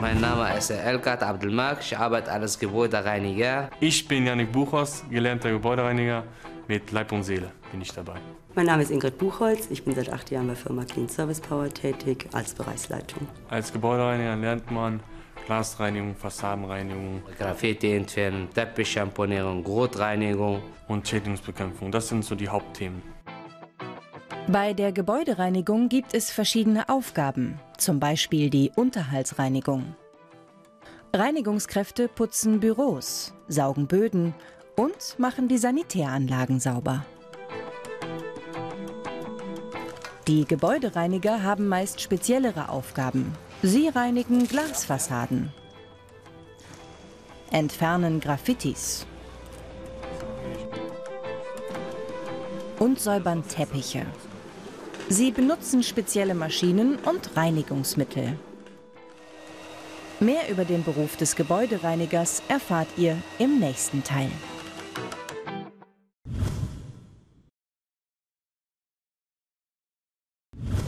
Mein Name ist Elkat Abdelmak, ich arbeite als Gebäudereiniger. Ich bin Janik Buchhaus, gelernter Gebäudereiniger. Mit Leib und Seele bin ich dabei. Mein Name ist Ingrid Buchholz. Ich bin seit acht Jahren bei Firma Clean Service Power tätig als Bereichsleitung. Als Gebäudereiniger lernt man Glasreinigung, Fassadenreinigung Graffiti entfernen, Teppichschamponierung, Grotreinigung. und Schädlingsbekämpfung. Das sind so die Hauptthemen. Bei der Gebäudereinigung gibt es verschiedene Aufgaben, zum Beispiel die Unterhaltsreinigung. Reinigungskräfte putzen Büros, saugen Böden und machen die Sanitäranlagen sauber. Die Gebäudereiniger haben meist speziellere Aufgaben. Sie reinigen Glasfassaden, entfernen Graffitis und säubern Teppiche. Sie benutzen spezielle Maschinen und Reinigungsmittel. Mehr über den Beruf des Gebäudereinigers erfahrt ihr im nächsten Teil.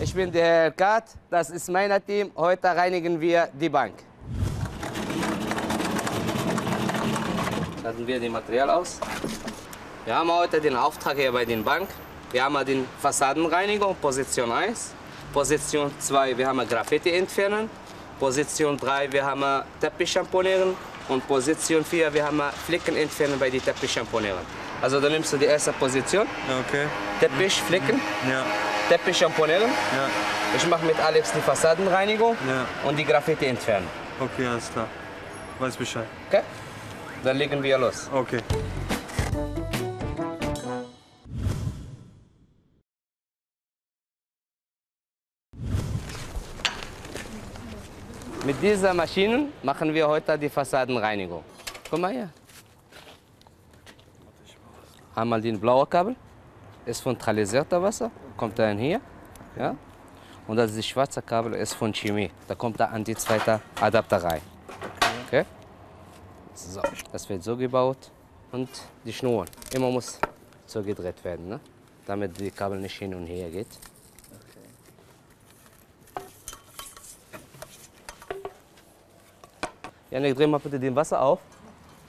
Ich bin der Elkat, das ist mein Team. Heute reinigen wir die Bank. Laden wir das Material aus. Wir haben heute den Auftrag hier bei der Bank. Wir haben den Fassadenreinigung, Position 1. Position 2, wir haben Graffiti entfernen. Position 3, wir haben Teppich schamponieren. Und Position 4, wir haben Flicken entfernen bei den Teppich schamponieren. Also dann nimmst du die erste Position, Okay. Teppich, Flicken, Ja, Teppich schamponieren. ja, Ich mache mit Alex die Fassadenreinigung ja. und die Graffiti entfernen. Okay, alles klar. Weiß Bescheid. Okay? Dann legen wir los. Okay. Mit dieser Maschine machen wir heute die Fassadenreinigung. Guck mal hier. Einmal den blaue Kabel, ist von tralisierter Wasser, kommt dann hier. Ja? Und das ist schwarze Kabel, ist von Chemie. Da kommt da an die zweite Adapter rein. Okay? So, das wird so gebaut. Und die Schnur, immer muss so gedreht werden, ne? damit die Kabel nicht hin und her geht. Janik, dreh mal bitte den Wasser auf.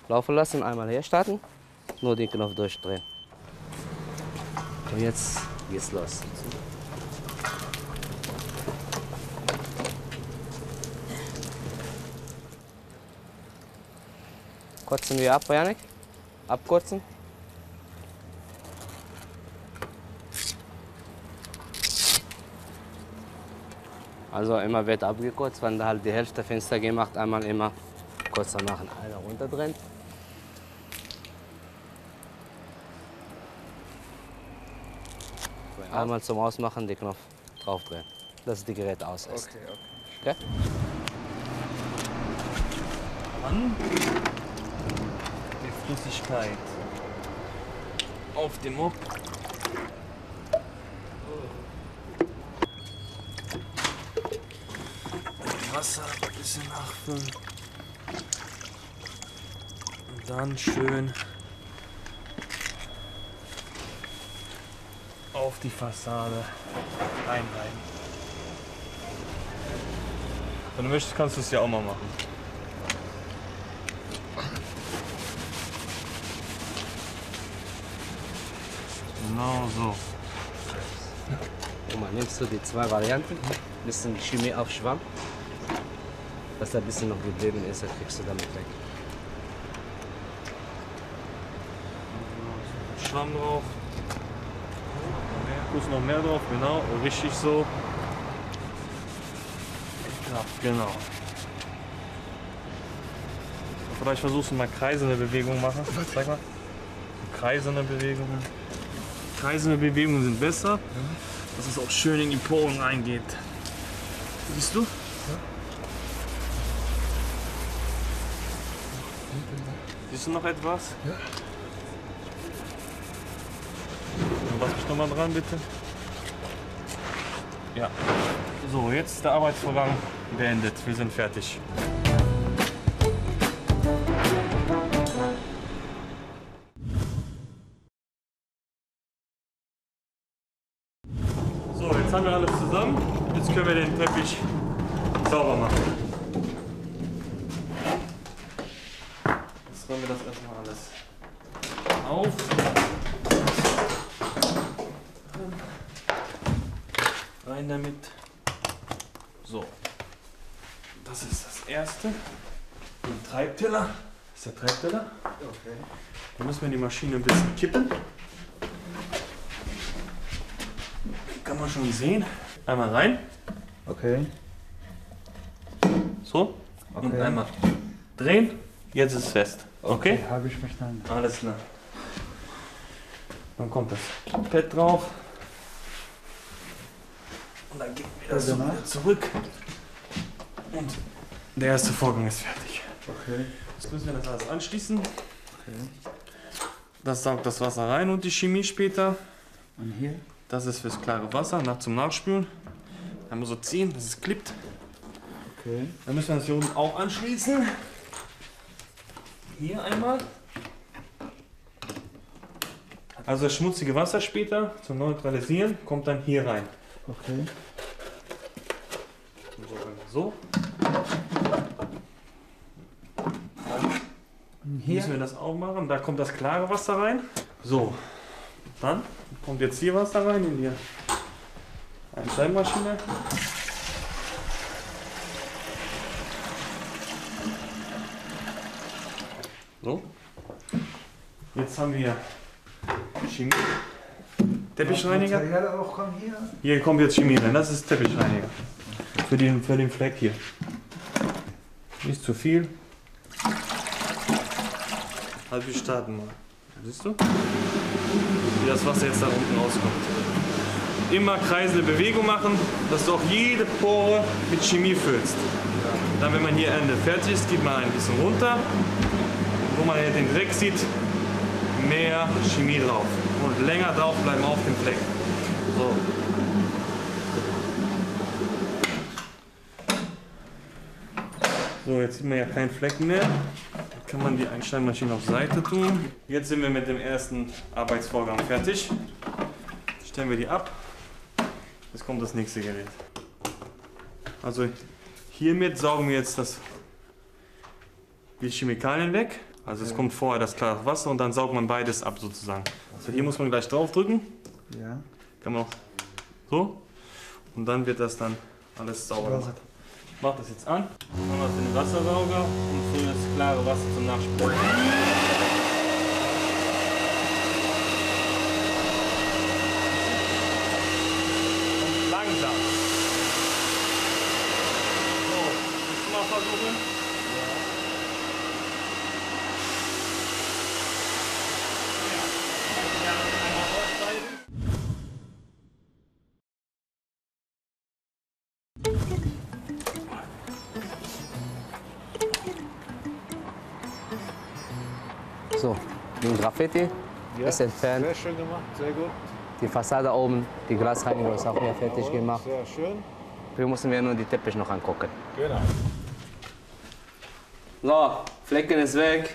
Laufen lassen, einmal her starten. Nur den Knopf durchdrehen. Und jetzt geht's los. Kurzen wir ab, Janik. Abkurzen. Also immer wird abgekürzt, wenn da halt die Hälfte Fenster gemacht, einmal immer kurzer machen. Einer runterdrehen. Einmal zum Ausmachen den Knopf draufdrehen, dass das Gerät aus ist. Okay, okay. Okay? Mann. Die Flüssigkeit. Auf dem Mob. Wasser ein bisschen nachfüllen. Dann schön auf die Fassade reinreiben. Wenn du möchtest, kannst du es ja auch mal machen. Genau so. Guck mal, nimmst du die zwei Varianten, bisschen Chemie auf Schwamm, dass da ein bisschen noch geblieben ist, das kriegst du damit weg. Schwamm drauf. Kurz noch mehr drauf, genau. Richtig so. Ja, genau. Vielleicht versuchst du mal kreisende Bewegungen machen. Zeig mal. Kreisende Bewegungen. Kreisende Bewegungen sind besser, dass es auch schön in die Poren reingeht. Siehst du? Siehst du noch etwas? Ja. lass mich nochmal dran, bitte. Ja. So, jetzt ist der Arbeitsvorgang beendet. Wir sind fertig. So, jetzt haben wir alles zusammen. Jetzt können wir den Teppich sauber machen. Jetzt räumen wir das erstmal alles auf. Rein damit. So. Das ist das erste. Den Treibteller. Das ist der Treibteller. Okay. Dann müssen wir die Maschine ein bisschen kippen. Kann man schon sehen. Einmal rein. Okay. So. Und Okay. einmal drehen. Jetzt ist es fest. Okay? Habe ich verstanden. Alles klar. Dann kommt das Pad drauf. Und dann geben wir das so wieder zurück. Und der erste Vorgang ist fertig. Okay. Jetzt müssen wir das alles anschließen. Das saugt das Wasser rein und die Chemie später. Und hier? Das ist fürs klare Wasser, nach zum Nachspülen. Einmal so ziehen, dass es klippt. Okay. Dann müssen wir das hier unten auch anschließen. Hier einmal. Also das schmutzige Wasser später zum Neutralisieren kommt dann hier rein. Okay. So. Und hier? Müssen wir das auch machen. Da kommt das klare Wasser rein. So. Dann kommt jetzt hier Wasser rein in die Einschreibmaschine. So. Jetzt haben wir Chemie. Teppichreiniger. Material auch kommen hier? Hier kommt jetzt Chemie rein. Das ist Teppichreiniger. Für den, für den Fleck hier. Nicht zu viel. Also wir starten mal. Siehst du? Wie das Wasser jetzt da unten rauskommt. Immer kreisende Bewegung machen, dass du auch jede Pore mit Chemie füllst. Dann, wenn man hier Ende fertig ist, geht man ein bisschen runter. Wo man hier den Dreck sieht, mehr Chemie drauf. Und länger drauf bleiben auf dem Fleck. So. So, jetzt sieht man ja keinen Flecken mehr. Dann kann man die Einschneidmaschine auf Seite tun. Jetzt sind wir mit dem ersten Arbeitsvorgang fertig. Stellen wir die ab. Jetzt kommt das nächste Gerät. Also hiermit saugen wir jetzt das, die Chemikalien weg. Also es kommt vorher das klare Wasser und dann saugt man beides ab sozusagen. Also hier muss man gleich drauf drücken. Ja. Kann man auch so. Und dann wird das dann alles sauber gemacht. Ich mach das jetzt an. Dann noch den Wassersauger und fülle das klare Wasser zum Nachspülen. Den Graffiti ist entfernt. Sehr schön gemacht, sehr gut. Die Fassade oben, die Glasreinigung ist auch mehr fertig gemacht. Sehr schön. Wir müssen wir nur die Teppich noch angucken. Genau. So, Flecken ist weg.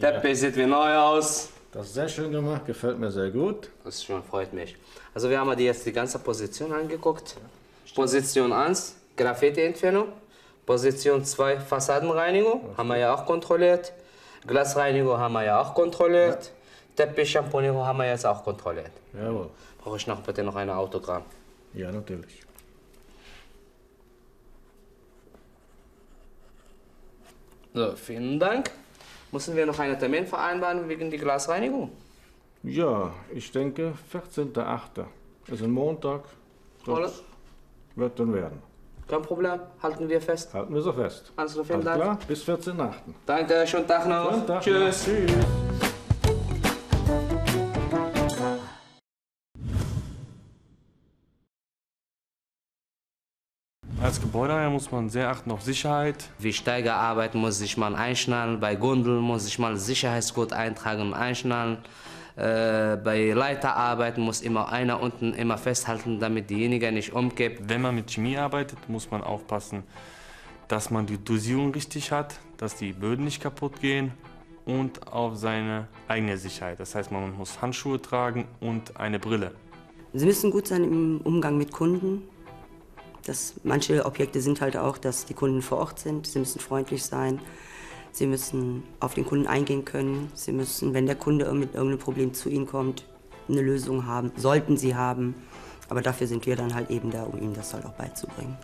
Teppich sieht wie neu aus. Das ist sehr schön gemacht, gefällt mir sehr gut. Das schon freut mich. Also wir haben jetzt die ganze Position angeguckt. Position 1, Graffiti-Entfernung. Position 2, Fassadenreinigung, haben wir ja auch kontrolliert. Glasreinigung haben wir ja auch kontrolliert. Teppich-Champonierung haben wir jetzt auch kontrolliert. Jawohl. Brauche ich noch bitte noch ein Autogramm. Ja, natürlich. So, vielen Dank. Müssen wir noch einen Termin vereinbaren wegen der Glasreinigung? Ja, ich denke 14.8. ist ein Montag. Das Alles? wird dann werden. Kein Problem, halten wir fest. Halten wir so fest. Alles klar, vielen Alles Dank. klar? Bis 14.8. Danke, schönen Tag noch. Schönen Tag noch. Tschüss. Tschüss. Als Gebäudeheier muss man sehr achten auf Sicherheit. Wie Steigerarbeit muss sich man einschnallen, bei Gondeln muss ich mal Sicherheitsgurt eintragen und einschnallen. Äh, bei Leiterarbeiten muss immer einer unten immer festhalten, damit diejenige nicht umkippt. Wenn man mit Chemie arbeitet, muss man aufpassen, dass man die Dosierung richtig hat, dass die Böden nicht kaputt gehen und auf seine eigene Sicherheit. Das heißt, man muss Handschuhe tragen und eine Brille. Sie müssen gut sein im Umgang mit Kunden. Das, manche Objekte sind halt auch, dass die Kunden vor Ort sind. Sie müssen freundlich sein. Sie müssen auf den Kunden eingehen können. Sie müssen, wenn der Kunde mit irgendeinem Problem zu Ihnen kommt, eine Lösung haben. Sollten Sie haben. Aber dafür sind wir dann halt eben da, um Ihnen das halt auch beizubringen.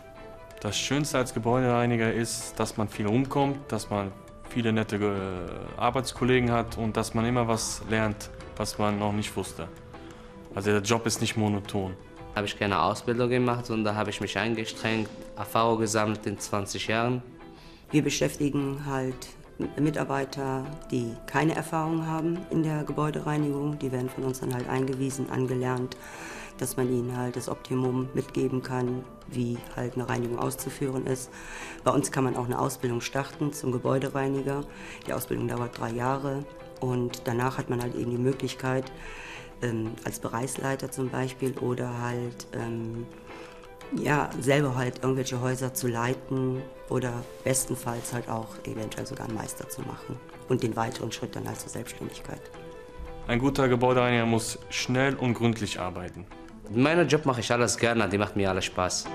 Das Schönste als Gebäudereiniger ist, dass man viel rumkommt, dass man viele nette äh, Arbeitskollegen hat und dass man immer was lernt, was man noch nicht wusste. Also der Job ist nicht monoton. Habe ich keine Ausbildung gemacht, sondern habe ich mich angestrengt, Erfahrung gesammelt in 20 Jahren. Wir beschäftigen halt Mitarbeiter, die keine Erfahrung haben in der Gebäudereinigung. Die werden von uns dann halt eingewiesen, angelernt, dass man ihnen halt das Optimum mitgeben kann, wie halt eine Reinigung auszuführen ist. Bei uns kann man auch eine Ausbildung starten zum Gebäudereiniger. Die Ausbildung dauert drei Jahre und danach hat man halt eben die Möglichkeit, ähm, als Bereichsleiter zum Beispiel oder halt ähm, ja, selber halt irgendwelche Häuser zu leiten oder bestenfalls halt auch eventuell sogar einen Meister zu machen und den weiteren Schritt dann halt zur Selbstständigkeit. Ein guter Gebäudereiniger muss schnell und gründlich arbeiten. In meinem Job mache ich alles gerne, die macht mir alles Spaß.